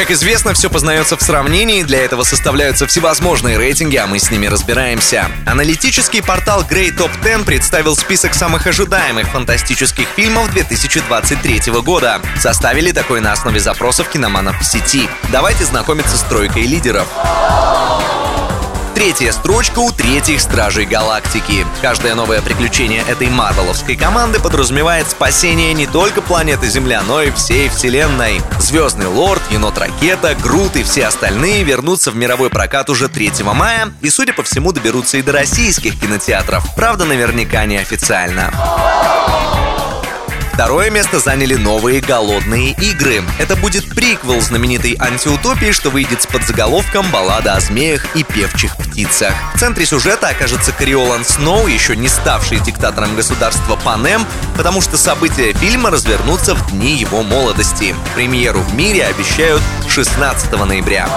Как известно, все познается в сравнении, для этого составляются всевозможные рейтинги, а мы с ними разбираемся. Аналитический портал Grey Top 10 представил список самых ожидаемых фантастических фильмов 2023 года. Составили такой на основе запросов киноманов в сети. Давайте знакомиться с тройкой лидеров. Третья строчка у третьих Стражей Галактики. Каждое новое приключение этой марвеловской команды подразумевает спасение не только планеты Земля, но и всей Вселенной. Звездный Лорд, Енот-ракета, Грут и все остальные вернутся в мировой прокат уже 3 мая и, судя по всему, доберутся и до российских кинотеатров. Правда, наверняка не официально. Второе место заняли новые «Голодные игры». Это будет приквел знаменитой антиутопии, что выйдет с подзаголовком «Баллада о змеях и певчих птицах». В центре сюжета окажется Криолан Сноу, еще не ставший диктатором государства Панем, потому что события фильма развернутся в дни его молодости. Премьеру в мире обещают 16 ноября.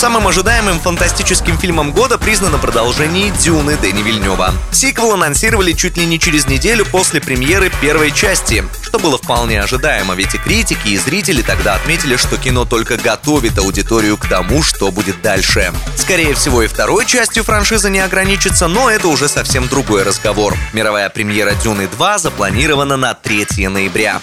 Самым ожидаемым фантастическим фильмом года признано продолжение «Дюны» Дэни Вильнева. Сиквел анонсировали чуть ли не через неделю после премьеры первой части, что было вполне ожидаемо, ведь и критики, и зрители тогда отметили, что кино только готовит аудиторию к тому, что будет дальше. Скорее всего, и второй частью франшиза не ограничится, но это уже совсем другой разговор. Мировая премьера «Дюны 2» запланирована на 3 ноября.